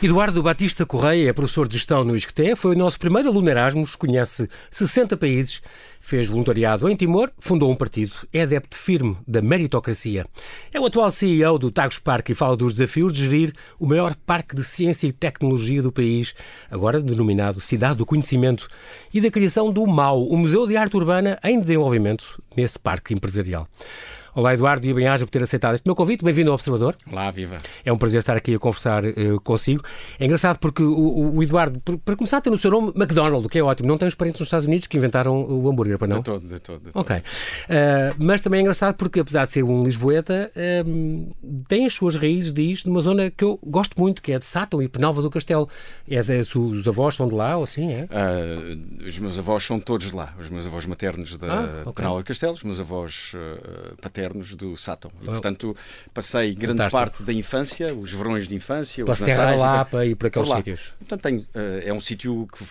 Eduardo Batista Correia é professor de gestão no ISCTE, foi o nosso primeiro aluno Erasmus, conhece 60 países, fez voluntariado em Timor, fundou um partido, é adepto firme da meritocracia. É o atual CEO do Tagus Park e fala dos desafios de gerir o maior parque de ciência e tecnologia do país, agora denominado Cidade do Conhecimento, e da criação do MAU, o Museu de Arte Urbana em desenvolvimento nesse parque empresarial. Olá, Eduardo, e bem-aja por ter aceitado este meu convite. Bem-vindo ao Observador. Olá, viva. É um prazer estar aqui a conversar uh, consigo. É engraçado porque o, o Eduardo, para começar, tem no seu nome McDonald, o que é ótimo. Não tem os parentes nos Estados Unidos que inventaram o hambúrguer, para não? De todo, de todo. De todo. Ok. Uh, mas também é engraçado porque, apesar de ser um lisboeta, uh, tem as suas raízes, diz, numa zona que eu gosto muito, que é de Sátão e Penalva do Castelo. É de, os avós são de lá, ou assim, é? os meus avós são todos de lá. Os meus avós maternos da ah, okay. Penalva do Castelo, os meus avós paternos do Sátão. E, portanto, passei Fantástico. grande parte da infância, os verões de infância, Pela os Serra da Lapa e para aqueles sítios. Portanto, tenho, uh, é um sítio que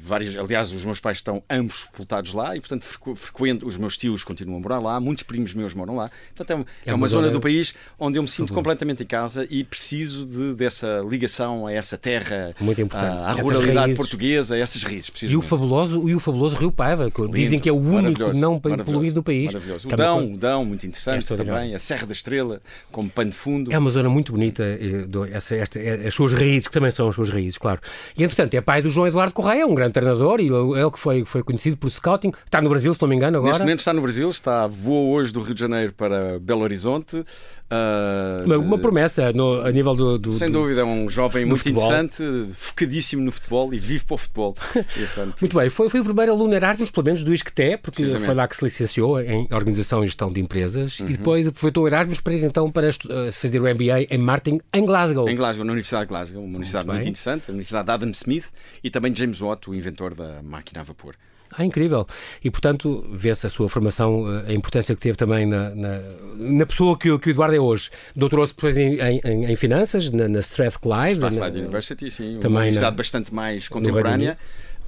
vários, aliás, os meus pais estão ambos sepultados lá e, portanto, frequ, frequento, os meus tios continuam a morar lá, muitos primos meus moram lá. Portanto, é, é, é uma, zona, zona do país onde eu me sinto uhum. completamente em casa e preciso de, dessa ligação a essa terra, Muito importante. à, ruralidade portuguesa, a essas raízes. E o fabuloso, e o fabuloso Rio Paiva, que dizem que é o único não poluído do país. Maravilhoso. O Dão, o Dão, muito interessante é também, a Serra da Estrela, como pano de fundo. É uma zona muito bonita, eh, essa, esta, é, as suas raízes, que também são as suas raízes, claro. E, entretanto, é pai do João Eduardo Correia, um grande treinador, e ele que foi, foi conhecido por scouting. Está no Brasil, se não me engano, agora. Neste momento está no Brasil, está, voou hoje do Rio de Janeiro para Belo Horizonte. Uh, uma, uma, promessa no, a nível do, do Sem dúvida, é um jovem muito futebol. interessante, focadíssimo no futebol e vive para o futebol. E, portanto, muito isso... bem, foi, foi o primeiro aluno Erasmus, pelo menos do ISCTE, porque foi lá que se licenciou em Organização e Gestão de Empresas, uhum. e depois aproveitou o Erasmus para ir então para eh, fazer o MBA em marketing em Glasgow. Em Glasgow, na Universidade de Glasgow, uma universidade muito, muito interessante, a Universidade de Adam Smith e também James Watt, o inventor da máquina a vapor. Ah, incrível. E, portanto, vê-se a sua formação, eh, a importância que teve também na, na, na pessoa que, que, o Eduardo é hoje. Doutorou-se depois em, em, em, finanças, na, na Strathclyde. Strathclyde University, sim. Também uma universidade na, bastante mais contemporânea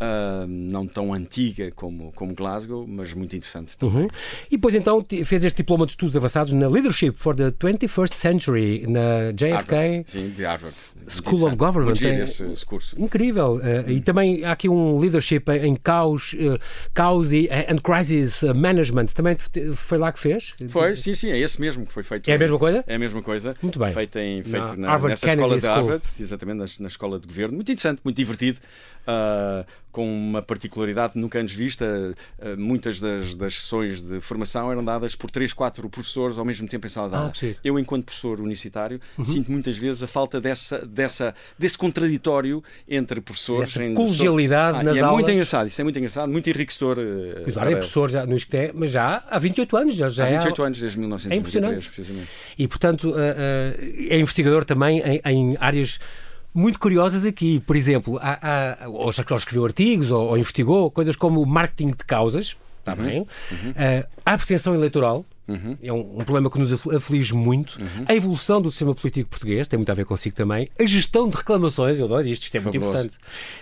uh, não tão antiga como, como Glasgow, mas muito interessante também. Uhum. E depois então fez este diploma de estudos avançados na Leadership for the 21st Century na JFK. Harvard. Sim, de Harvard. School of Government. Muito esse, curso. Incrível. Uh, e também há aqui um leadership em caos, uh, caos e and crisis management. Também foi lá que fez? Foi, sim, sim, é esse mesmo que foi feito. É a mesma coisa? É a mesma coisa. Muito bem. Feito, em, feito na, na nessa Kennedy escola de Harvard, exatamente, na, na, escola de governo. Muito interessante, muito divertido. Uh, com uma particularidade nunca antes vista. Uh, muitas das, das, sessões de formação eram dadas por três, quatro professores ao mesmo tempo em sala de aula. Ah, Eu, enquanto professor universitário, uhum. sinto muitas vezes a falta dessa, dessa, desse contraditório entre professores. Essa colegialidade ah, nas é aulas. Muito engraçado, isso é muito engraçado, muito enriquecedor. Uh, Eduardo para... é professor já no ISCTE, mas já há 28 anos. Já, já há 28 é... anos, desde 1993, é precisamente. E, portanto, uh, é investigador também em, em áreas muito curiosas aqui. Por exemplo, há, há, ou já escreveu artigos ou, ou, investigou coisas como o marketing de causas, está uhum. bem? Uhum. Uh, a abstenção eleitoral. Uhum. É um, um, problema que nos aflige muito. Uhum. A evolução do sistema político português tem muito a ver consigo também. A gestão de reclamações, eu adoro isto, isto é muito importante.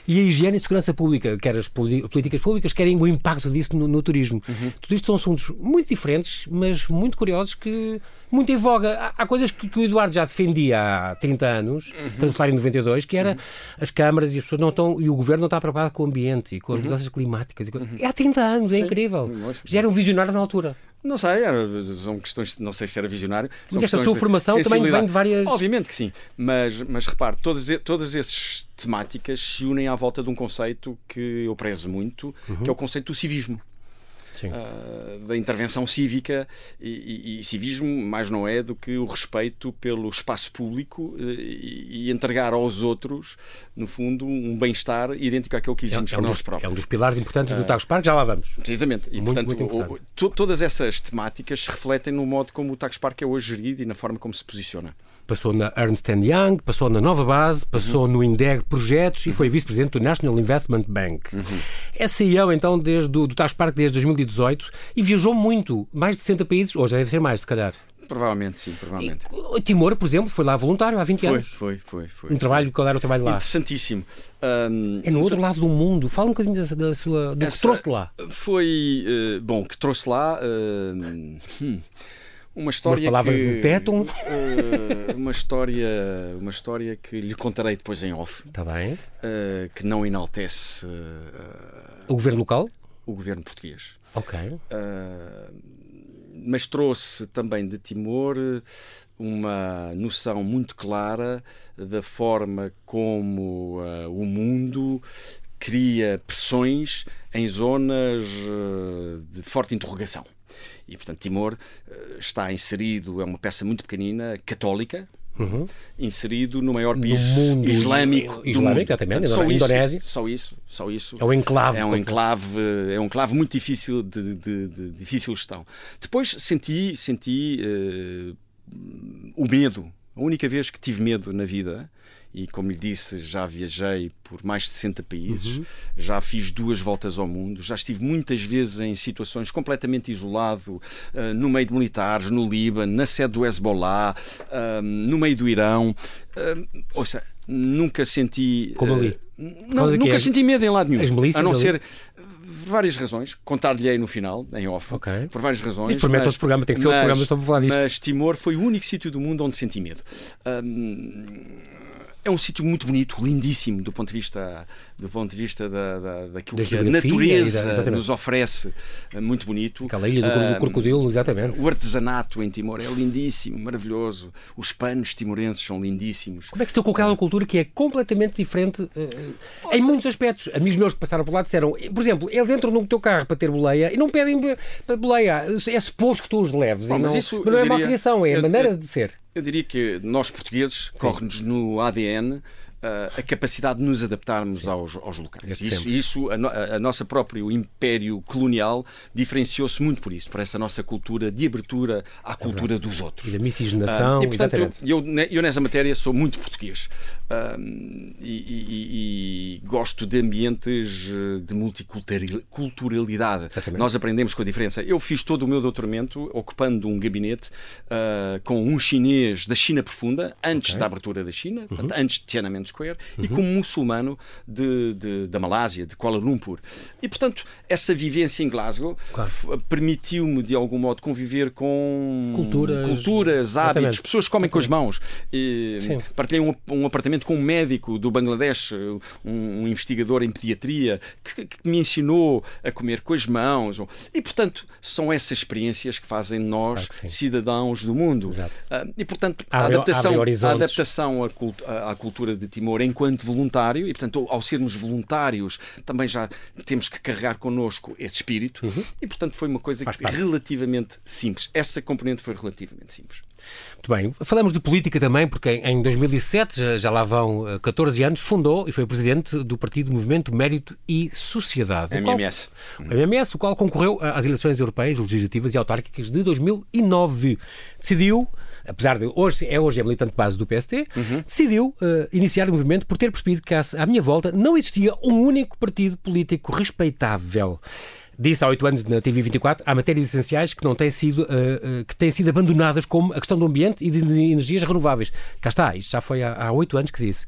E a higiene e segurança pública, quer as políticas públicas, querem o impacto disso no, no turismo. Uhum. Tudo isto são assuntos muito diferentes, mas muito curiosos que muito em voga. Há, há coisas que, que, o Eduardo já defendia há 30 anos, uhum. estamos a falar em 92, que era uhum. as câmaras e as pessoas não estão, e o governo não está preparado com o ambiente e com as uhum. mudanças climáticas. Uhum. É há 30 anos, é Sim. incrível. Já era um visionário na altura. Não sei, são questões, não sei se era visionário. Mas esta sua formação também vem de várias. Obviamente que sim, mas, mas repare, todas, todas essas temáticas se unem à volta de um conceito que eu prezo muito, uhum. que é o conceito do civismo uh, da intervenção cívica e, e, e, civismo mais não é do que o respeito pelo espaço público uh, e, e, entregar aos outros, no fundo, um bem-estar idêntico àquele que exigimos é, é para um nós próprios. É um dos pilares importantes do uh, Tagus Park, já lá vamos. Precisamente. E, muito, portanto, muito o, todas essas temáticas se refletem no modo como o Tagus Park é hoje gerido e na forma como se posiciona passou na Ernst Young, passou na Nova Base, passou uhum. no Indeg Projetos e foi vice-presidente do National Investment Bank. Uhum. É CEO, então, desde do, do Tax Park desde 2018 e viajou muito, mais de 60 países, hoje deve ser mais, se calhar. Provavelmente, sim, provavelmente. E, Timor, por exemplo, foi lá voluntário há 20 foi, anos. Foi, foi, foi. Um trabalho, qual era o trabalho lá? Interessantíssimo. Um, é no outro lado do mundo. Fala um bocadinho da, da sua, do que trouxe lá. Foi, uh, bom, que trouxe lá. Uh, hum, uma história Umas palavras que. Uh, uma história, uma história que lhe contarei depois em off. Está bem. Uh, que não enaltece uh, o governo local, o governo português. Ok. mas trouxe também de Timor uma noção muito clara da forma como o mundo cria pressões em zonas de forte interrogação. E, portanto, Timor eh, está inserido, é uma peça muito pequenina, católica, Uhum. inserido no maior país mundo islâmico, islâmico do mundo. Exatamente, só Indonésia. Isso, só isso, só isso. É um enclave. É um enclave, é um enclave muito difícil de, de, de, de difícil gestão. Depois senti, senti uh, o medo. A única vez que tive medo na vida e, como lhe disse, já viajei por mais de 60 países, uhum. já fiz duas voltas ao mundo, já estive muitas vezes em situações completamente isolado, uh, no meio de militares, no Líbano, na sede do Hezbollah, uh, no meio do Irão. Uh, ouça, nunca senti. Como ali? Não, nunca é? senti medo em lado nenhum. a não ali? ser por várias razões, contar-lhe aí no final, em off, okay. por várias razões. Isto promete outro programa, tem que ser outro programa só para falar disto. Mas Timor foi o único sítio do mundo onde senti medo. É um sítio muito bonito, lindíssimo do ponto de vista do ponto de vista da, da, daquilo da que a natureza da, nos oferece, é muito bonito. Aquela ilha do, do crocodilo, exatamente. O artesanato em Timor é lindíssimo, maravilhoso. Os panos timorenses são lindíssimos. Como é que se deu com aquela cultura que é completamente diferente uh, em muitos aspectos? Amigos meus que passaram por lá disseram, por exemplo, eles entram no teu carro para ter boleia e não pedem para boleia. É suposto que tu os leves. Bom, mas, não, isso, mas não é diria, má criação, é a maneira de ser. Eu diria que nós portugueses corre-nos no ADN a capacidade de nos adaptarmos aos, aos, locais. Isso, isso a, no, a, nossa próprio império colonial diferenciou-se muito por isso, por essa nossa cultura de abertura à cultura é dos outros. E da miscigenação, uh, e, portanto. Eu, eu, eu, nessa matéria sou muito português uh, e, e, e, gosto de ambientes de multiculturalidade. Nós aprendemos com a diferença. Eu fiz todo o meu doutoramento ocupando um gabinete com um chinês da China profunda, antes okay. da abertura da China, uhum. antes de Tiananmen Square, uhum. e como muçulmano de, de, da Malásia, de Kuala Lumpur. E, portanto, essa vivência em Glasgow claro. permitiu-me, de algum modo, conviver com culturas, culturas hábitos, pessoas que comem com as mãos. E, partilhei um, um, apartamento com um médico do Bangladesh, um, um investigador em pediatria, que, que, me ensinou a comer com as mãos. E, portanto, são essas experiências que fazem nós claro cidadãos do mundo. Uh, e, portanto, a adaptação, a adaptação à, à cultura de Timor enquanto voluntário, e portanto, ao sermos voluntários, também já temos que carregar connosco esse espírito, uhum. e portanto foi uma coisa relativamente simples. Essa componente foi relativamente simples. Muito bem. Falamos de política também, porque em 2007, já, já lá vão 14 eh, anos, fundou e foi presidente do Partido Movimento Mérito e Sociedade. MMS. Qual, o MMS, o qual concorreu às eleições europeias, legislativas e autárquicas de 2009. Decidiu, apesar de hoje é hoje é militante base do PST, uhum. decidiu uh, iniciar o movimento por ter percebido que à minha volta não existia um único partido político respeitável disse há oito anos na TV24, há matérias essenciais que não têm sido, uh, que têm sido abandonadas, como a questão do ambiente e de energias renováveis. Cá está, isto já foi há oito anos que disse.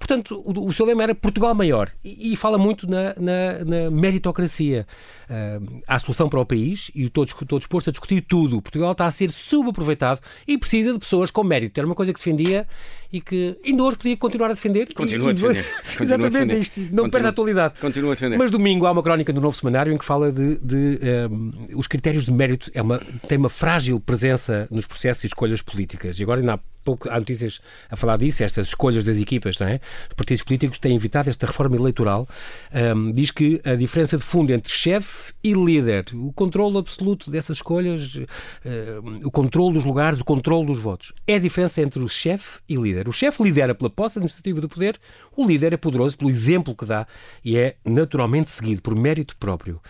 Portanto, o, o seu lema era Portugal maior e, e fala muito na, na, na meritocracia. Uh, há solução para o país e estou disposto a discutir tudo. Portugal está a ser subaproveitado e precisa de pessoas com mérito. Era uma coisa que defendia e que ainda hoje podia continuar a defender. Continua e, a defender. Continua Exatamente, a defender. isto não Continua, perde a atualidade. Continua a defender. Mas domingo há uma crónica no Novo Semanário em que fala de, de um, os critérios de mérito é uma, tem uma frágil presença nos processos e escolhas políticas. E agora ainda há pouco há notícias a falar disso, estas escolhas das equipas, não é? Os partidos políticos têm evitado esta reforma eleitoral. Um, diz que a diferença de fundo entre chefe e líder, o controle absoluto dessas escolhas, um, o controle dos lugares, o controle dos votos, é a diferença entre o chefe e líder. O chefe lidera pela posse administrativa do poder, o líder é poderoso pelo exemplo que dá e é naturalmente seguido por mérito próprio.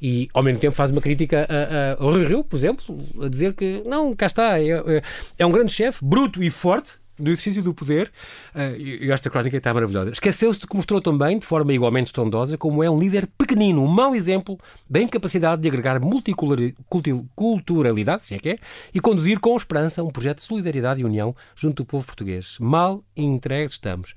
E ao mesmo tempo faz uma crítica a, ao Rui Rio, por exemplo, a dizer que não, cá está, é, é, é um grande chefe, bruto e forte, no exercício do poder, uh, e esta crónica está maravilhosa. Esqueceu-se de que mostrou também, de forma igualmente estrondosa, como é um líder pequenino, um mau exemplo da incapacidade de agregar multiculturalidade, se é que é, e conduzir com esperança um projeto de solidariedade e união junto do povo português. Mal entregues estamos.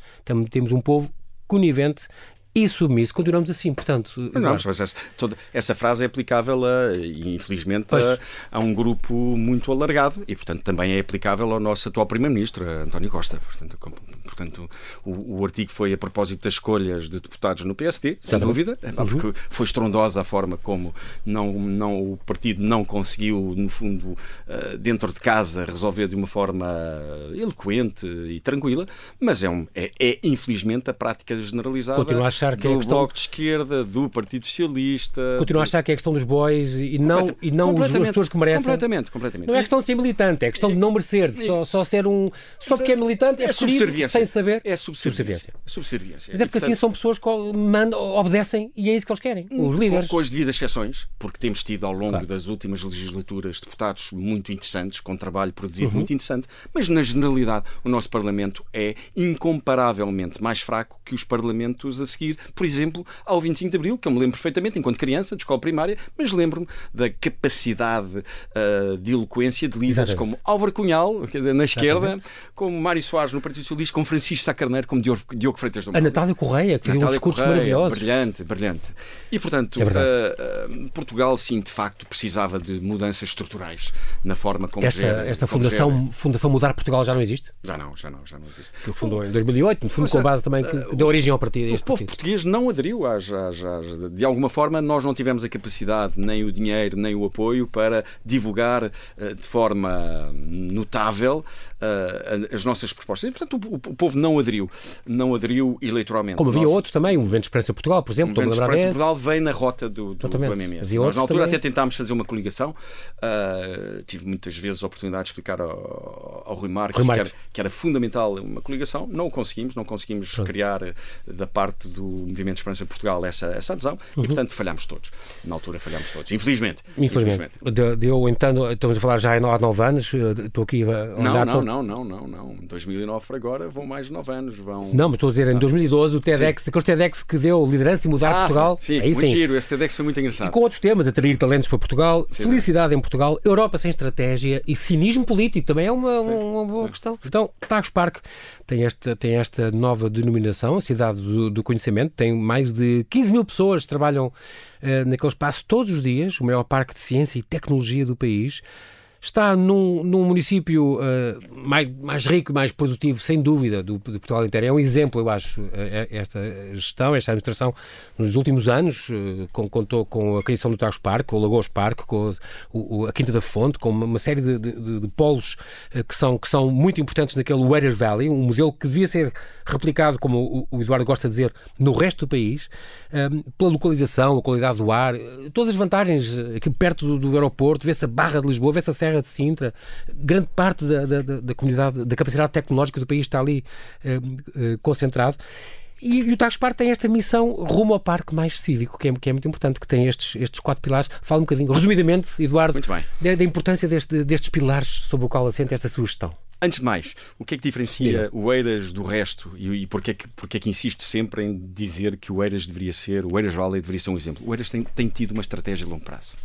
Temos um povo conivente e submisso, continuamos assim. Portanto, não, mas essa, toda, essa frase é aplicável, a, infelizmente, a, a, um grupo muito alargado e, portanto, também é aplicável ao nosso atual Primeiro-Ministro, António Costa. Portanto, portanto o, o, artigo foi a propósito das escolhas de deputados no PSD, sem dúvida, é porque uhum. foi estrondosa a forma como não, não, o partido não conseguiu, no fundo, eh, dentro de casa, resolver de uma forma eloquente e tranquila, mas é, um, é, é infelizmente a prática generalizada Continua a achar que do é questão... Bloco de Esquerda, do Partido Socialista. Continua a achar que é a questão dos bois e não, e não os, as pessoas que merecem. Completamente, completamente. Não é questão de ser militante, é questão de não merecer, só, só ser um. Só porque é militante, é, é sem saber. É subserviência. subserviência. Mas é porque assim são pessoas que mandam, obedecem e é isso que eles querem, os líderes. Com, com as devidas exceções, porque temos tido ao longo claro. das últimas legislaturas deputados muito interessantes, com trabalho produzido uhum. muito interessante, mas na generalidade o nosso Parlamento é incomparavelmente mais fraco que os Parlamentos a seguir, por exemplo, ao 25 de Abril, que eu me lembro perfeitamente enquanto criança, de escola primária, mas lembro-me da capacidade uh, de eloquência de líderes Exatamente. como Álvaro Cunhal, quer dizer, na esquerda, Exatamente. como Mário Soares no Partido Socialista, como Francisco Sá Carneiro, como Diogo, Diogo Freitas do A Natália Correia, que fez um discurso maravilhoso. Brilhante, brilhante. E, portanto, é uh, uh, Portugal, sim, de facto, precisava de mudanças estruturais na forma como esta, gera, Esta fundação, fundação Mudar Portugal já não existe? Já não, já não, já não existe. Que fundou em 2008, no fundo, com base também que deu origem ao partido. O povo partido. Português não aderiu às, às, às, De alguma forma, nós não tivemos a capacidade, nem o dinheiro, nem o apoio para divulgar uh, de forma notável uh, as nossas propostas. E, portanto, o, o, povo não aderiu. Não aderiu eleitoralmente. Como havia nós... outros também, o Movimento de Esperança Portugal, por exemplo. O Movimento de Esperança Portugal vem na rota do, do, do MMS. Nós, na altura, também. até tentámos fazer uma coligação. Uh, tive muitas vezes a oportunidade de explicar ao, ao Rui Marques, Rui Marques. Que, era, que, era, fundamental uma coligação. Não o conseguimos. Não conseguimos Pronto. criar da parte do Movimento de Esperança Portugal essa, essa adesão uhum. e, portanto, falhámos todos. Na altura falhámos todos. Infelizmente. Infelizmente. Infelizmente. Deu, então, estamos a falar já há nove anos. Estou aqui a olhar não, não, não, não, não, não. 2009 para agora vão mais nove anos. Vão... Não, mas estou a dizer, em 2012, o TEDx, aquele TEDx que deu liderança e mudar ah, Portugal. Sim, aí, muito sim. giro. Esse TEDx foi muito engraçado. E com outros temas, atrair talentos para Portugal, sim, felicidade em Portugal, Europa sem estratégia e cinismo político também é uma, uma boa questão. Então, Tagus Park tem esta, tem esta nova denominação, a cidade do, do conhecimento, tem mais de 15 mil pessoas que trabalham uh, naquele espaço todos os dias, o maior parque de ciência e tecnologia do país está num, num município uh, mais, mais rico, mais produtivo, sem dúvida, do, de Portugal inteiro. É um exemplo, eu acho, esta gestão, esta administração, nos últimos anos, uh, com, contou com a criação do Tagus Parque, com o Lagoas Parque, com o, a Quinta da Fonte, com uma, uma série de, de, de polos uh, que, são, que são muito importantes naquele Waders Valley, um modelo que devia ser replicado, como o, o Eduardo gosta de dizer, no resto do país, pela localização, a qualidade do ar, todas as vantagens aqui perto do, do aeroporto, vê-se a Barra de Lisboa, vê-se a Serra Serra de Sintra, grande parte da, da, da comunidade, da capacidade tecnológica do país está ali eh, eh, concentrado. E, e o Taxpar tem esta missão rumo ao parque mais cívico, que é, que é muito importante, que tem estes, estes quatro pilares. Fala um bocadinho, resumidamente, Eduardo, da, da, importância deste, destes pilares sobre o qual assenta esta sugestão. Antes de mais, o que é que diferencia o Eiras do resto e, e porquê, é que, porquê é que insisto sempre em dizer que o Eiras deveria ser, o Eiras Valley deveria ser um exemplo? O Eiras tem, tem tido uma estratégia de longo prazo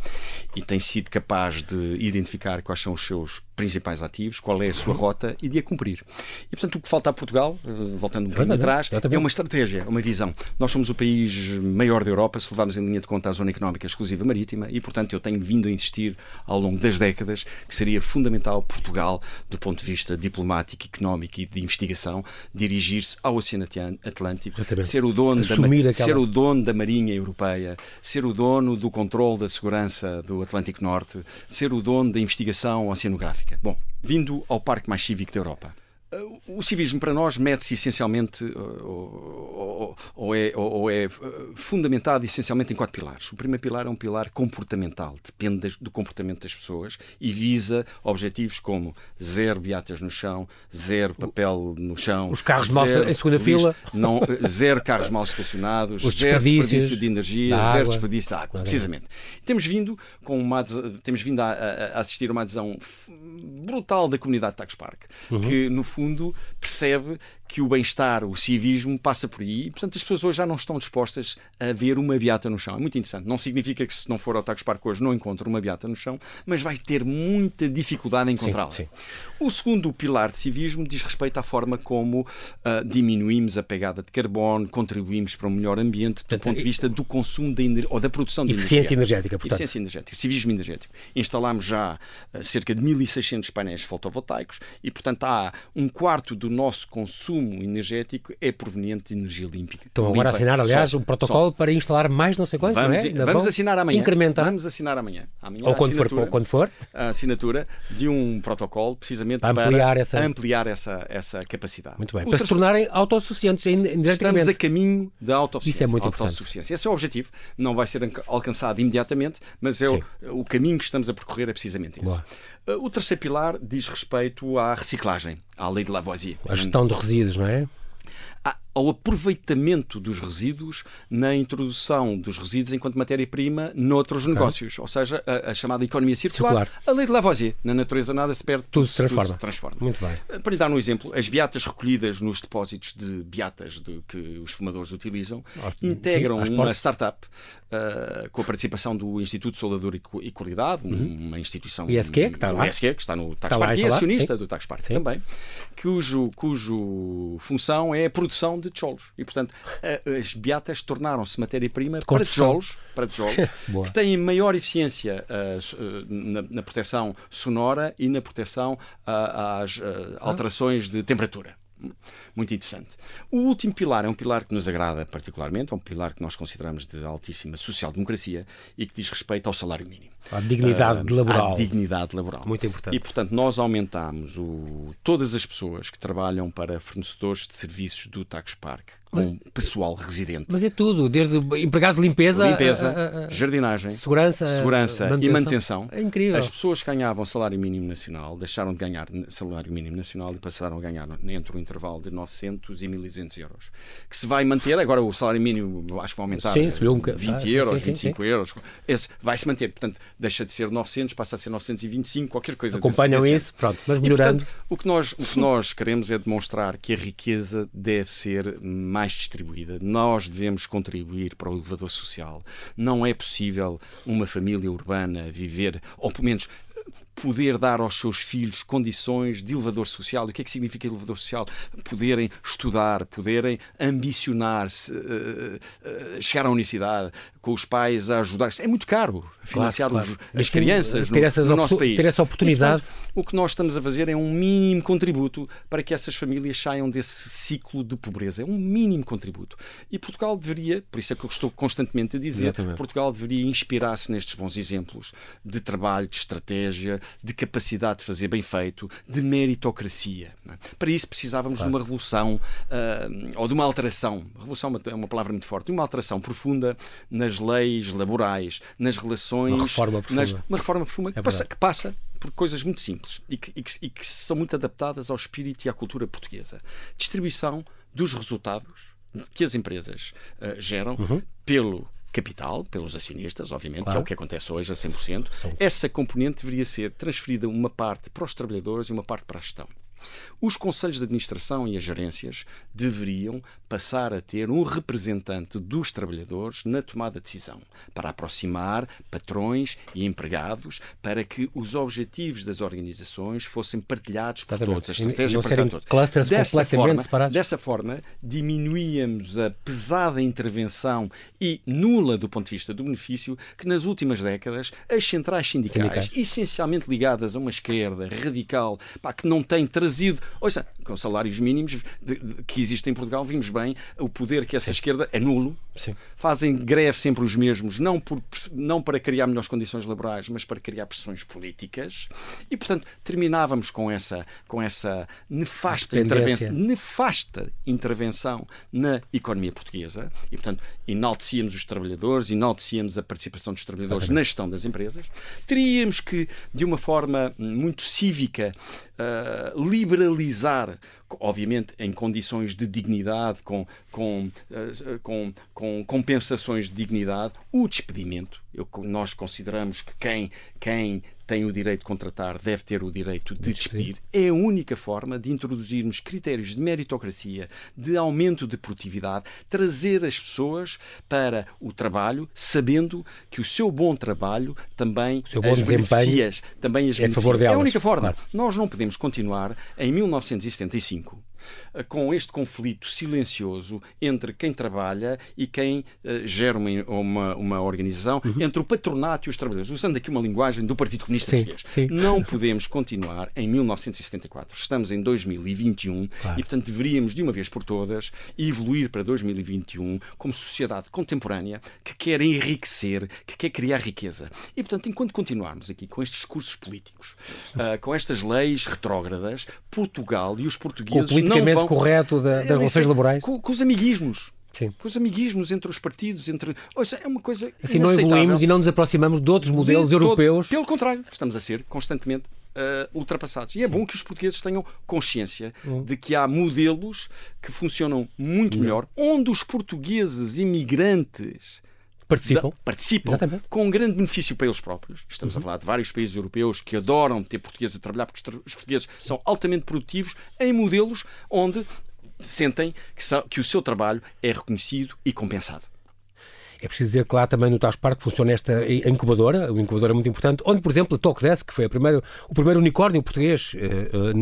e tem sido capaz de identificar quais são os seus principais ativos, qual é a sua rota e de a cumprir. E, portanto, o que falta a Portugal, eh, voltando um bocadinho atrás, é uma estratégia, uma visão. Nós somos o país maior da Europa, se levarmos em linha de conta a zona económica exclusiva marítima e, portanto, eu tenho vindo a insistir ao longo das décadas que seria fundamental Portugal, do ponto de vista diplomático, económico e de investigação, dirigir-se ao Oceano Atlântico, ser o, dono da, aquela... ser o dono da Marinha Europeia, ser o dono do controle da segurança do Atlântico Norte, ser o dono da investigação oceanográfica. Bom, vindo ao parque mais cívico da Europa. O civismo para nós mede-se essencialmente ou, ou, é, ou, é, fundamentado essencialmente em quatro pilares. O primeiro pilar é um pilar comportamental, depende do comportamento das pessoas e visa objetivos como zero beatas no chão, zero papel no chão, os carros mal em segunda fila, não, zero carros mal estacionados, os zero desperdício de energia, zero desperdício de água, precisamente. Temos vindo com uma temos vindo a, a, assistir a uma adesão brutal da comunidade de Tax Park, uhum. que no fundo percebe que o bem-estar, o civismo passa por aí. E, portanto, as pessoas hoje já não estão dispostas a ver uma beata no chão. É muito interessante. Não significa que se não for ao Tacos Parque hoje não encontre uma beata no chão, mas vai ter muita dificuldade em encontrá-la. O segundo pilar de civismo diz respeito à forma como uh, diminuímos a pegada de carbono, contribuímos para um melhor ambiente do portanto, ponto de vista do consumo de ou da produção de eficiência energia. energética. Portanto. Eficiência energética, civismo energético. Instalámos já uh, cerca de 1.600 painéis fotovoltaicos e, portanto, há um quarto do nosso consumo consumo energético é proveniente de energia límpica. Estão agora a assinar, aliás, um protocolo para instalar mais não sei quantos, vamos, não é? Vamos assinar amanhã. Incrementar. Vamos assinar amanhã. amanhã ou, quando for, quando for. A assinatura de um protocolo precisamente para ampliar, para essa... ampliar essa, essa capacidade. Muito bem. O para terceiro... se tornarem autossuficientes. Estamos a caminho da autossuficiência. Isso é muito autossuficiência. Esse é o objetivo. Não vai ser alcançado imediatamente, mas é o, o, caminho que estamos a percorrer é precisamente esse. Boa. Uh, o terceiro pilar diz respeito à reciclagem, à lei de Lavoisier. A gestão de resíduos, não é? Ao aproveitamento dos resíduos na introdução dos resíduos enquanto matéria-prima noutros okay. negócios, ou seja, a, a, chamada economia circular, circular, a lei de Lavoisier. Na natureza nada se perde, tudo se transforma. Tudo se transforma. Muito bem. Eh, para lhe dar um exemplo, as beatas recolhidas nos depósitos de beatas de, que os fumadores utilizam integram Sim, uma startup uh, com a participação do Instituto de Soldadura e Qualidade, uhum. uma instituição. ISQ, que está lá. ISQ, que está no Tax Park, e é acionista Sim. do Tax Park também, cujo, cujo função é a produção de tijolos. E, portanto, as beatas tornaram-se matéria-prima para tijolos, para tijolos que têm maior eficiência uh, na, na, proteção sonora e na proteção uh, às alterações de temperatura muito interessante. O último pilar é um pilar que nos agrada particularmente, é um pilar que nós consideramos de altíssima social-democracia e que diz respeito ao salário mínimo. À dignidade uh, laboral. À dignidade laboral. Muito importante. E, portanto, nós aumentamos o, todas as pessoas que trabalham para fornecedores de serviços do Tax Park com mas, pessoal residente. Mas é tudo, desde empregados de limpeza, limpeza a, a, a, jardinagem, segurança, segurança manutenção. e manutenção. É incrível. As pessoas que ganhavam salário mínimo nacional deixaram de ganhar salário mínimo nacional e passaram a ganhar entre o intervalo de 900 e 1.200 euros. Que se vai manter, agora o salário mínimo acho que vai aumentar sim, subiu um 20 ah, euros, sim, sim, 25 euros. Esse vai se manter, portanto, deixa de ser 900, passa a ser 925, qualquer coisa Acompanham desse, desse isso, pronto, mas melhorando. E, portanto, o, que nós, o que nós queremos é demonstrar que a riqueza deve ser mais distribuída nós devemos contribuir para o elevador social. Não é possível uma família urbana viver, ou pelo menos poder dar aos seus filhos condições de elevador social. O que é que significa elevador social? Poderem estudar, poderem ambicionar-se, uh, uh, chegar à universidade, com os pais a ajudar. É muito caro financiar claro, claro. Os, as crianças no, no nosso país. Ter essa oportunidade. E, portanto, o que nós estamos a fazer é um mínimo contributo para que essas famílias saiam desse ciclo de pobreza. É um mínimo contributo. E Portugal deveria, por isso é que eu estou constantemente a dizer, Exatamente. Portugal deveria inspirar-se nestes bons exemplos de trabalho, de estratégia, de capacidade de fazer bem feito, de meritocracia. É? Para isso precisávamos claro. de uma revolução uh, ou de uma alteração. Revolução é uma palavra muito forte, de uma alteração profunda nas leis laborais, nas relações. Uma reforma profunda. Nas, uma reforma profunda é que, passa, que passa por coisas muito simples e que, e, que, e que, são muito adaptadas ao espírito e à cultura portuguesa. Distribuição dos resultados que as empresas uh, geram uhum. pelo capital, pelos acionistas, obviamente, claro. que é o que acontece hoje a 100%. Sim. Essa componente deveria ser transferida uma parte para os trabalhadores e uma parte para a gestão. Os conselhos de administração e as gerências deveriam passar a ter um representante dos trabalhadores na tomada de decisão, para aproximar patrões e empregados, para que os objetivos das organizações fossem partilhados por Exatamente. todos, a estratégia para todos. Clusters dessa forma, separados. Dessa forma, diminuíamos a pesada intervenção e nula do ponto de vista do benefício que nas últimas décadas as centrais sindicais, sindicais. essencialmente ligadas a uma esquerda radical, pá, que não tem trazido Ouça, com salários mínimos de, de, que existem em Portugal, vimos bem o poder que essa Sim. esquerda é nulo. Sim. Fazem greve sempre os mesmos, não, por, não para criar melhores condições laborais, mas para criar pressões políticas. E, portanto, terminávamos com essa, com essa nefasta, intervenção, nefasta intervenção na economia portuguesa. E, portanto, enaltecíamos os trabalhadores, enaltecíamos a participação dos trabalhadores na gestão das empresas. Teríamos que, de uma forma muito cívica, uh, liberalizar obviamente em condições de dignidade, com, com, uh, com, com compensações de dignidade, o despedimento. Eu, nós consideramos que quem, quem tem o direito de contratar, deve ter o direito de despedir. É a única forma de introduzirmos critérios de meritocracia, de aumento de produtividade, trazer as pessoas para o trabalho, sabendo que o seu bom trabalho também o bom as beneficia, também as é, a favor delas, é a única forma. Claro. Nós não podemos continuar em 1975 eh, com este conflito silencioso entre quem trabalha e quem uh, gera uma, uma, uma organização, uhum. entre o patronato e os trabalhadores. Usando aqui uma linguagem do Partido Comunista sim, Português. Sim. Não podemos continuar em 1974. Estamos em 2021 claro. e, portanto, deveríamos, de uma vez por todas, evoluir para 2021 como sociedade contemporânea que quer enriquecer, que quer criar riqueza. E, portanto, enquanto continuarmos aqui com estes discursos políticos, uh, com estas leis retrógradas, Portugal e os portugueses politicamente correto da, das relações laborais? Com, com os amiguismos. Sim. com os amiguismos entre os partidos, entre. É uma coisa. Assim não evoluímos e não nos aproximamos de outros modelos de europeus. Todo, pelo contrário, estamos a ser constantemente uh, ultrapassados. E é Sim. bom que os portugueses tenham consciência hum. de que há modelos que funcionam muito hum. melhor, onde os portugueses imigrantes Participam. Da, participam com um grande benefício para eles próprios. Estamos uhum. a falar de vários países europeus que adoram ter portugueses a trabalhar, porque os portugueses são altamente produtivos em modelos onde sentem que, são, que o seu trabalho é reconhecido e compensado. É preciso dizer que lá também no Taos Parque funciona esta incubadora, uma incubadora muito importante, onde, por exemplo, a Talkdesk, que foi a primeira, o primeiro unicórnio português, uh,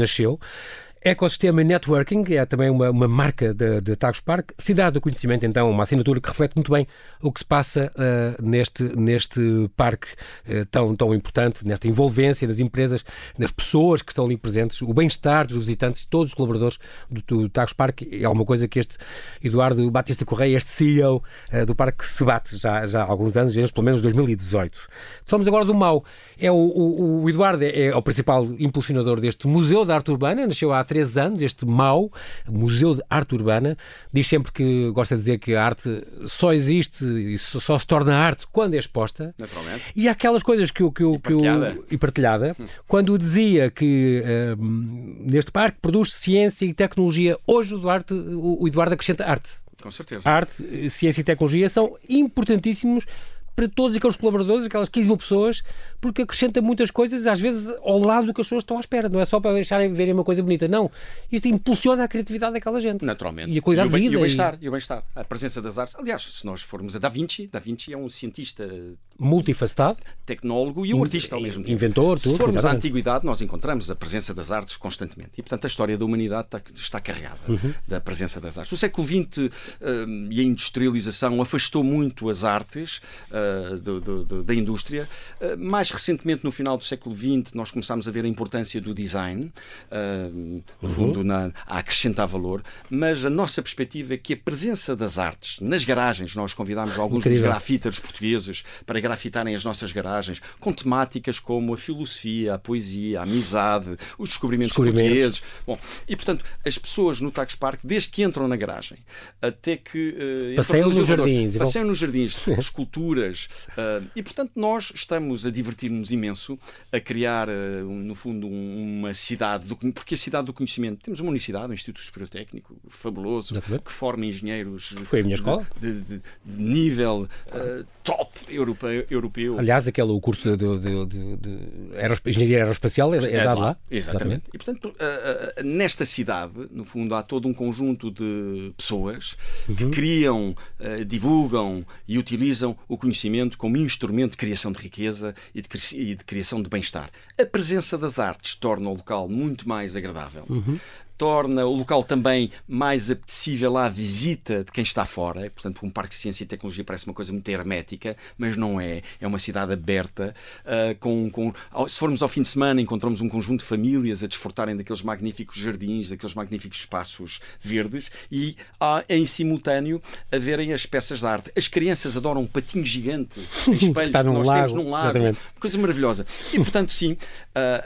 nasceu. Ecossistema Networking é também uma, uma marca de, de Tagus Park. Cidade do Conhecimento, então, uma assinatura que reflete muito bem o que se passa uh, neste, neste parque uh, tão, tão importante, nesta envolvência das empresas, das pessoas que estão ali presentes, o bem-estar dos visitantes, todos os colaboradores do, do Tagus Park. É uma coisa que este Eduardo Batista Correia, este CEO uh, do parque, se bate já, já há alguns anos, desde pelo menos 2018. Falamos agora do MAU. É o, o, o Eduardo é, é o principal impulsionador deste Museu da Arte Urbana, nasceu há três anos, este MAU, Museu de Arte Urbana, diz sempre que gosta de dizer que a arte só existe e só se torna arte quando é exposta. Naturalmente. E há aquelas coisas que o. Que, e, partilhada. Que o, e partilhada. Hum. Quando dizia que uh, neste parque produz ciência e tecnologia, hoje o Eduardo, o Eduardo acrescenta arte. Com certeza. Arte, ciência e tecnologia são importantíssimos para todos aqueles colaboradores, aquelas 15 mil pessoas, porque acrescenta muitas coisas, às vezes ao lado do que as pessoas estão à espera. Não é só para deixarem verem uma coisa bonita, não. Isto impulsiona a criatividade daquela gente. Naturalmente. E a qualidade de vida. E o bem-estar. E... o bem-estar. A presença das artes. Aliás, se nós formos a Da Vinci, Da Vinci é um cientista multifacetado, tecnólogo e um artista ao mesmo tempo. Inventor, tudo. Se formos à antiguidade, nós encontramos a presença das artes constantemente. E, portanto, a história da humanidade está, está carregada uhum. da presença das artes. O século XX uh, e a industrialização afastou muito as artes uh, do, do, do, da indústria. Uh, mais recentemente, no final do século XX, nós começámos a ver a importância do design, no uhum. fundo, na, a acrescentar valor. Mas a nossa perspectiva é que a presença das artes nas garagens, nós convidámos alguns Incrível. dos grafiteiros portugueses para grafitarem as nossas garagens com temáticas como a filosofia, a poesia, a amizade, os descobrimentos, descobrimentos. portugueses. Bom, e portanto, as pessoas no Tax Park, desde que entram na garagem até que uh, passeiam nos jardins, passeiam nos jardins, esculturas, uh, e portanto nós estamos a divertir-nos imenso a criar, uh, no fundo, um, uma cidade, do, porque a cidade do conhecimento, temos uma universidade, um Instituto Superior Técnico fabuloso, Exatamente. que forma engenheiros Foi a minha escola. De, de, de nível top europeu, europeu. Aliás, aquele o curso de, de, de, de engenharia aeroespacial é, é, é dado lá. lá. Exatamente. Exatamente. E, portanto, uh, uh, nesta cidade, no fundo, há todo um conjunto de pessoas uhum. que criam, uh, divulgam e utilizam o conhecimento como instrumento de criação de riqueza e de, e de criação de bem-estar. A presença das artes torna o local muito mais agradável. Uhum torna o local também mais apetecível à visita de quem está fora. Portanto, um parque de ciência e tecnologia parece uma coisa muito hermética, mas não é. É uma cidade aberta. Uh, com, com, se formos ao fim de semana, encontramos um conjunto de famílias a desfrutarem daqueles magníficos jardins, daqueles magníficos espaços verdes e, em simultâneo, a verem as peças de arte. As crianças adoram um patinho gigante em espelhos que nós lago, temos num lago. Exatamente. Coisa maravilhosa. E, portanto, sim, uh,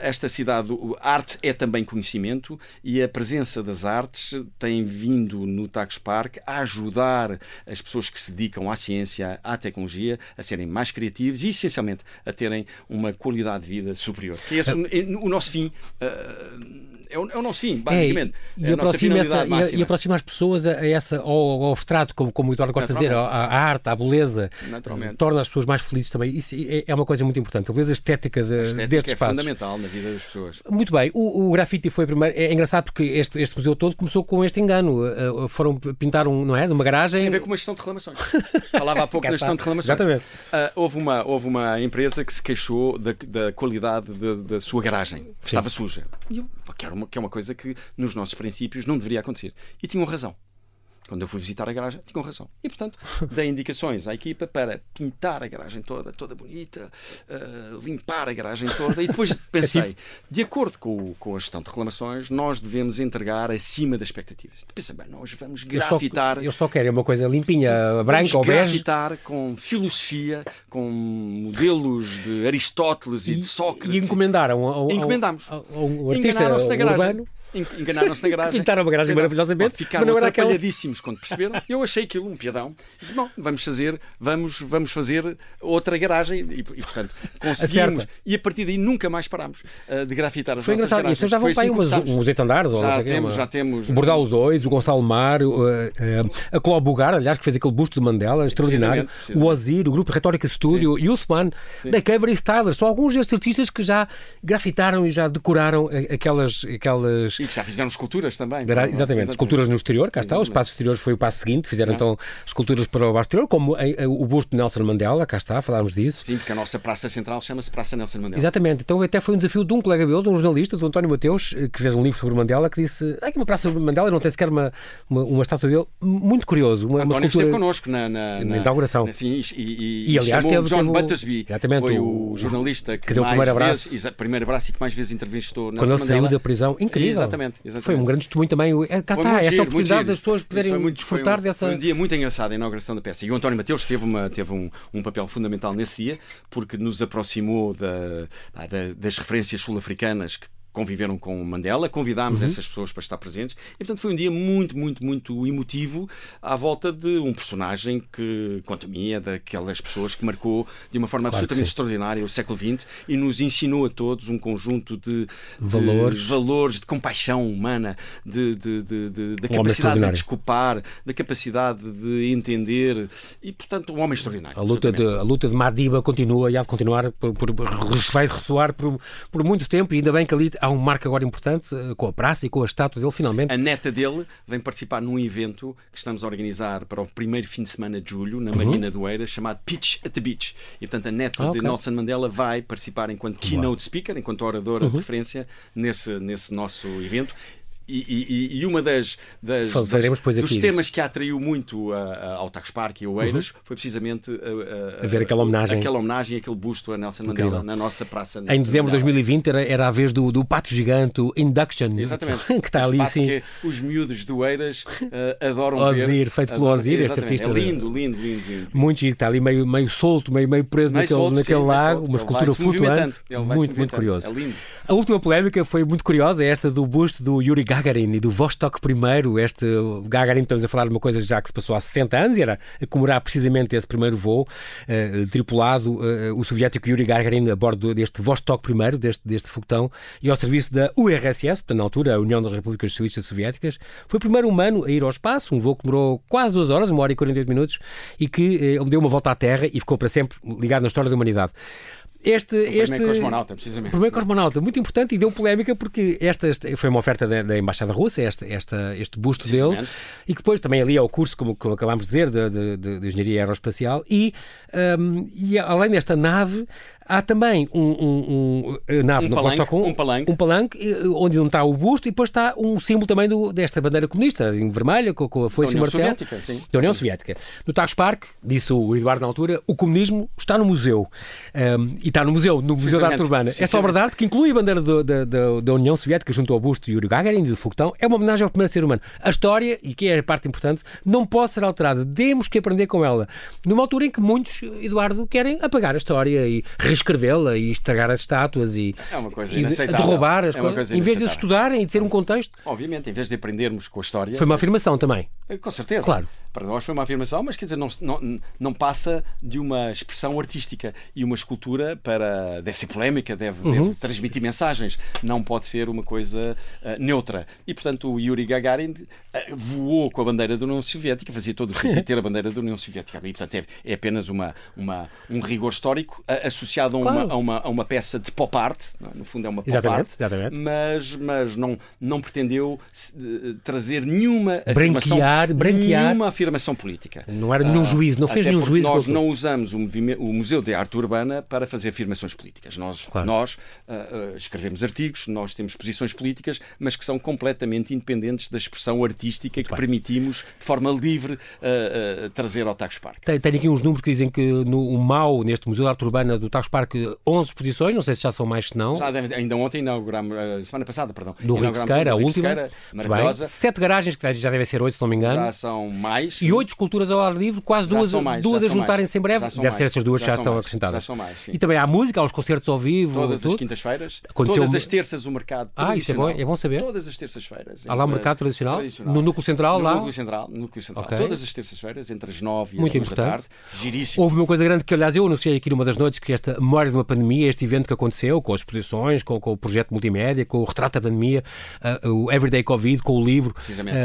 esta cidade, arte é também conhecimento e a presença das artes tem vindo no Tagus Park a ajudar as pessoas que se dedicam à ciência, à tecnologia, a serem mais criativos e, essencialmente, a terem uma qualidade de vida superior. Que é esse o nosso fim. Uh, é o, é o nosso fim, basicamente. É, e, é aproxima essa, e, e, aproxima as pessoas a, a essa, ao, ao abstrato, como, como o Eduardo gosta de dizer, à, arte, à beleza. Torna as pessoas mais felizes também. Isso é, é uma coisa muito importante. A beleza estética, de, a estética destes é espaços. fundamental na vida das pessoas. Muito bem. O, o grafite foi primeiro. É engraçado porque este, este museu todo começou com este engano. Uh, foram pintar um, não é? Numa garagem. Tem a ver com uma gestão de reclamações. Falava há pouco na gestão de reclamações. Exatamente. Uh, houve, uma, houve uma empresa que se queixou da, da qualidade da sua garagem. Estava suja. E eu, que, que é uma coisa que nos nossos princípios não deveria acontecer. E tinham razão quando eu fui visitar a garagem, tinham razão. E, portanto, dei indicações à equipa para pintar a garagem toda, toda bonita, uh, limpar a garagem toda. E depois pensei, de acordo com, com a gestão de reclamações, nós devemos entregar acima das expectativas. Pensei, bem, nós vamos grafitar. Eu só, eu só quero uma coisa limpinha, branca ou bege. grafitar com filosofia, com modelos de Aristóteles e, e de Sócrates. E encomendaram ao, ao, Encomendámos. Ao, ao, ao artista urbano enganaram-se na garagem. Pintaram uma garagem maravilhosamente. Ficaram atrapalhadíssimos aquela... quando perceberam. Eu achei aquilo um piadão. Disse, bom, vamos fazer, vamos, vamos fazer outra garagem. E, e portanto, conseguimos. E a partir daí nunca mais parámos uh, de grafitar as Foi nossas engraçado. garagens. já vão para aí assim uns etandares? Já temos, já temos. O Bordal 2, o Gonçalo Mar, uh, uh, a Cló Bugar, aliás, que fez aquele busto de Mandela, extraordinário. Precisamente, precisamente. O Ozir, o Grupo Retórica Studio, e o Uthman, da Cover e Stylers. São alguns destes artistas que já grafitaram e já decoraram aquelas. aquelas... E que já fizeram esculturas também. Era, exatamente, exatamente, esculturas no exterior, cá está. Os espaços exteriores foi o passo seguinte, fizeram então esculturas para o exterior, como o busto de Nelson Mandela, cá está, falámos disso. Sim, porque a nossa Praça Central chama-se Praça Nelson Mandela. Exatamente, então até foi um desafio de um colega meu, de um jornalista, do António Mateus, eh, que fez um livro sobre Mandela, que disse: ah, que uma Praça Mandela não tem sequer uma, uma, uma estátua dele. Muito curioso. Uma, António uma escultura... esteve connosco na, na, na, na inauguração. Na, sim, e, e, e, aliás, teve, John teve Buttersby, exatamente, foi o, o jornalista que, que deu o primeiro abraço. Vezes, primeiro abraço e que mais vezes entrevistou Quando ele saiu da prisão. Incrível. Exatamente, exatamente. Foi um grande testemunho também. É, cá está, esta giro, oportunidade das pessoas poderem muito, desfrutar um, dessa. Foi um dia muito engraçado a inauguração da peça. E o António Mateus teve, uma, teve um, um papel fundamental nesse dia, porque nos aproximou da, da, das referências sul-africanas que conviveram com Mandela, convidámos uhum. essas pessoas para estar presentes e, portanto, foi um dia muito, muito, muito emotivo à volta de um personagem que, quanto a mim, é daquelas pessoas que marcou de uma forma claro absolutamente extraordinária o século XX e nos ensinou a todos um conjunto de valores, de, valores, de compaixão humana, de, de, de, de da um capacidade de desculpar, da capacidade de entender e, portanto, um homem extraordinário. A luta, de, a luta de Madiba continua e há de continuar, por, por, vai ressoar por, por muito tempo e ainda bem que ali há um marco agora importante eh, com a praça e com a estátua dele, finalmente. A neta dele vem participar num evento que estamos a organizar para o primeiro fim de semana de julho, na Marina uhum. do Eira, chamado Pitch at the Beach. E, portanto, a neta ah, okay. de Nelson Mandela vai participar enquanto keynote speaker, enquanto oradora uhum. de referência, nesse, nesse nosso evento. E, e, e, uma das, das, das dos temas que atraiu muito a, a, ao Tax Park e ao Eiras uhum. foi precisamente a, ver aquela homenagem, aquela homenagem, aquele busto a Nelson Mandela Incrível. na nossa praça. Nelson em dezembro de 2020 era, era a vez do, do pato gigante, o Induction, exatamente. que está ali sim. que os miúdos do Eiras uh, adoram Ozir, ver. feito pelo Ozir, este artista. É lindo, lindo, lindo, lindo. Muito giro, está ali meio, meio solto, meio, meio preso naquele, solto, naquele sim, lago, uma escultura flutuante. Muito, muito curioso. É. A última polémica foi muito curiosa, esta do busto do Yuri Gagarin e do Vostok I. Este Gagarin, estamos a falar de uma coisa já que se passou há 60 anos e era comemorar precisamente esse primeiro voo uh, tripulado, uh, o soviético Yuri Gagarin a bordo deste Vostok I, deste, deste foguetão, e ao serviço da URSS, portanto, na altura a União das Repúblicas Suíças Soviéticas. Foi o primeiro humano a ir ao espaço, um voo que demorou quase duas horas, uma hora e 48 minutos, e que uh, deu uma volta à Terra e ficou para sempre ligado na história da humanidade este, o este primeiro cosmonauta, precisamente. primeiro cosmonauta, muito importante e deu polémica porque esta, esta foi uma oferta da, da Embaixada Russa, esta, esta, este busto dele, e que depois também ali é o curso, como, como acabámos de dizer, de, de, de, de Engenharia Aeroespacial, e, um, e além desta nave, Há também um, um, um nave um no palanque, um palanque. um palanque, eh, onde não está o busto, e depois está um símbolo também do, desta bandeira comunista, em vermelho, com, com a foice e o martelo. Sim. Da União Soviética. No Tagus Park, disse o Eduardo na altura, o comunismo está no museu. Um, e está no museu, no Museu da Arte Urbana. É só verdade que inclui a bandeira do, da, da, da, União Soviética junto ao busto de Yuri Gagarin e do foguetão. É uma homenagem ao primeiro ser humano. A história, e que é a parte importante, não pode ser alterada. Temos que aprender com ela. Numa altura em que muitos, Eduardo, querem apagar a história e reescrevê-la e estragar as estátuas e, é uma coisa e derrubar as é coisas, em vez de estudarem e de ser um contexto. Obviamente, em vez de aprendermos com a história. Foi uma afirmação também. Eh, com certeza. Claro. Para nós foi uma afirmação, mas quer dizer, não, não, não passa de uma expressão artística e uma escultura para. deve ser polémica, deve, uhum. deve transmitir mensagens, não pode ser uma coisa uh, neutra. E portanto o Yuri Gagarin uh, voou com a bandeira da União Soviética, fazia todo o sentido ter a bandeira da União Soviética. E portanto é, é apenas uma, uma, um rigor histórico uh, associado a uma, claro. a, uma, a uma peça de pop art, é? no fundo é uma pop exatamente, art, exatamente. mas, mas não, não pretendeu trazer nenhuma afirmação, branquear, branquear. nenhuma afirmação política. Não era nenhum uh, juízo, não fez nenhum juízo. Nós não usamos o, o, Museu de Arte Urbana para fazer afirmações políticas. Nós, claro. nós uh, uh, escrevemos artigos, nós temos posições políticas, mas que são completamente independentes da expressão artística Muito que bem. permitimos, de forma livre, trazer ao Tagus Park. Tenho, tenho aqui uns números que dizem que no o MAU, neste Museu de Arte Urbana do Tagus Park, 11 exposições, não sei se já são mais, se não. Já, ainda ontem inauguramos, semana passada, perdão. Do Rio Sequeira, a última. Sequeira, maravilhosa. Sete garagens, que já devem ser oito, se não me engano. Já são mais. E oito esculturas ao ar livre, quase duas, mais, duas a juntarem-se em breve. Deve mais, ser essas duas já, já estão mais, acrescentadas. Já são mais, sim. E também há música, há os concertos ao vivo. Todas as quintas-feiras. Todas as terças o mercado Ah, isso é bom, é bom saber. Todas as terças-feiras. Há lá o mercado tradicional? tradicional. No núcleo central? No lá? núcleo central. No núcleo central. Okay. Todas as terças-feiras, entre as nove e Muito as duas da tarde. Giríssimo. Houve uma coisa grande que, aliás, eu anunciei aqui numa das noites que esta memória de uma pandemia, este evento que aconteceu, com as exposições, com, com o projeto multimédia, com o retrato da pandemia, uh, o Everyday Covid, com o livro,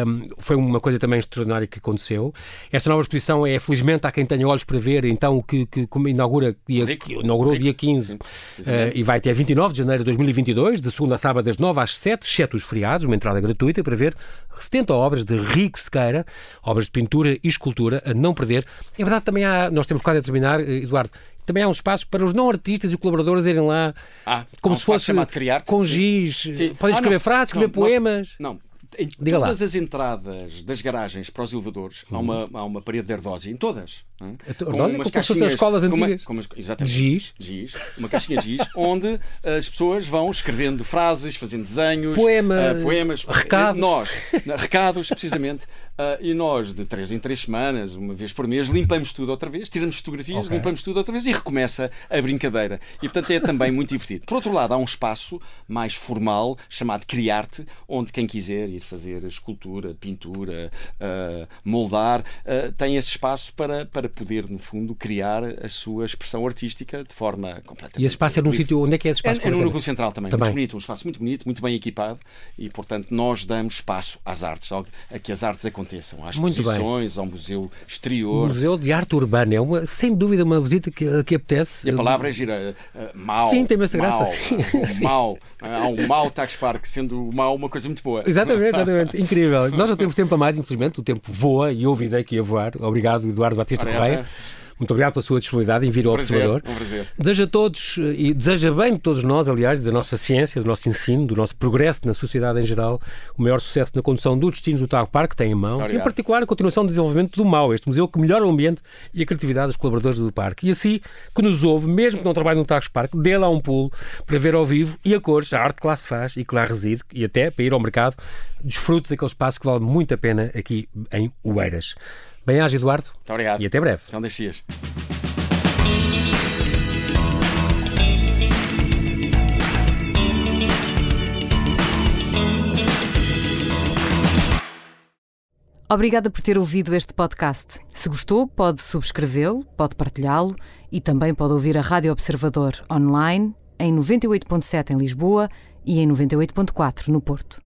um, foi uma coisa também extraordinária que aconteceu. Esta nova exposição é, felizmente, há quem tenha olhos para ver, então, que, que inaugura dia, inaugurou Rico. dia 15 uh, e vai até 29 de janeiro de 2022, de segunda a sábado, das 9 às 7, exceto os feriados, uma entrada gratuita para ver 70 obras de Rico Sequeira, obras de pintura e escultura, a não perder. É verdade, também há, nós temos quase a terminar, eh, Eduardo, também há um espaço para os não artistas e colaboradores irem lá ah, como um se fosse com giz. Podem escrever ah, frases, escrever não, poemas. Nós, não, em Diga todas lá. as entradas das garagens para os elevadores há, uma, há uma parede de ardósia, em todas. Não é? Com umas como as escolas antigas. Exatamente. Giz. giz. Uma caixinha de giz, onde as pessoas vão escrevendo frases, fazendo desenhos, poemas, uh, poemas recados. Nós, recados, precisamente. Uh, e nós, de três em três semanas, uma vez por mês, limpamos tudo outra vez, tiramos fotografias, okay. limpamos tudo outra vez e recomeça a brincadeira. E, portanto, é também muito divertido. Por outro lado, há um espaço mais formal, chamado Criarte, onde quem quiser ir fazer escultura, pintura, uh, moldar, uh, tem esse espaço para, para poder, no fundo, criar a sua expressão artística de forma completamente. E esse espaço é num sítio. Onde é que é esse espaço? É, é no núcleo central também, também. Muito bonito, um espaço muito bonito, muito bem equipado e, portanto, nós damos espaço às artes, a que as artes aconteçam, às muito exposições, bem. ao museu exterior. Museu de Arte Urbana é uma, sem dúvida uma visita que, que apetece. E a palavra é gira. Uh, mau. Sim, tem essa graça. Mau. Há um mau Tax Park, sendo o mau uma coisa muito boa. Exatamente, exatamente. Incrível. Nós não temos tempo a mais, infelizmente. O tempo voa e eu avisei que ia voar. Obrigado, Eduardo Batista Correia. Muito obrigado pela sua disponibilidade em vir ao um Observador. Um prazer. Desejo a todos, e deseja bem de todos nós, aliás, da nossa ciência, do nosso ensino, do nosso progresso na sociedade em geral, o maior sucesso na condução dos destinos do Tago Parque que tem em mãos, obrigado. e em particular a continuação do desenvolvimento do MAU, este museu que melhora o ambiente e a criatividade dos colaboradores do parque. E assim, que nos ouve, mesmo que não trabalhe no Tago Parque, dê lá um pulo para ver ao vivo e a cores, a arte que lá se faz e que lá reside, e até para ir ao mercado, desfrute daquele espaço que vale muito a pena aqui em Oeiras. Bem-aja, Eduardo. Muito obrigado. E até breve. Então, deixias. Obrigada por ter ouvido este podcast. Se gostou, pode subscrevê-lo, pode partilhá-lo e também pode ouvir a Rádio Observador online em 98.7 em Lisboa e em 98.4 no Porto.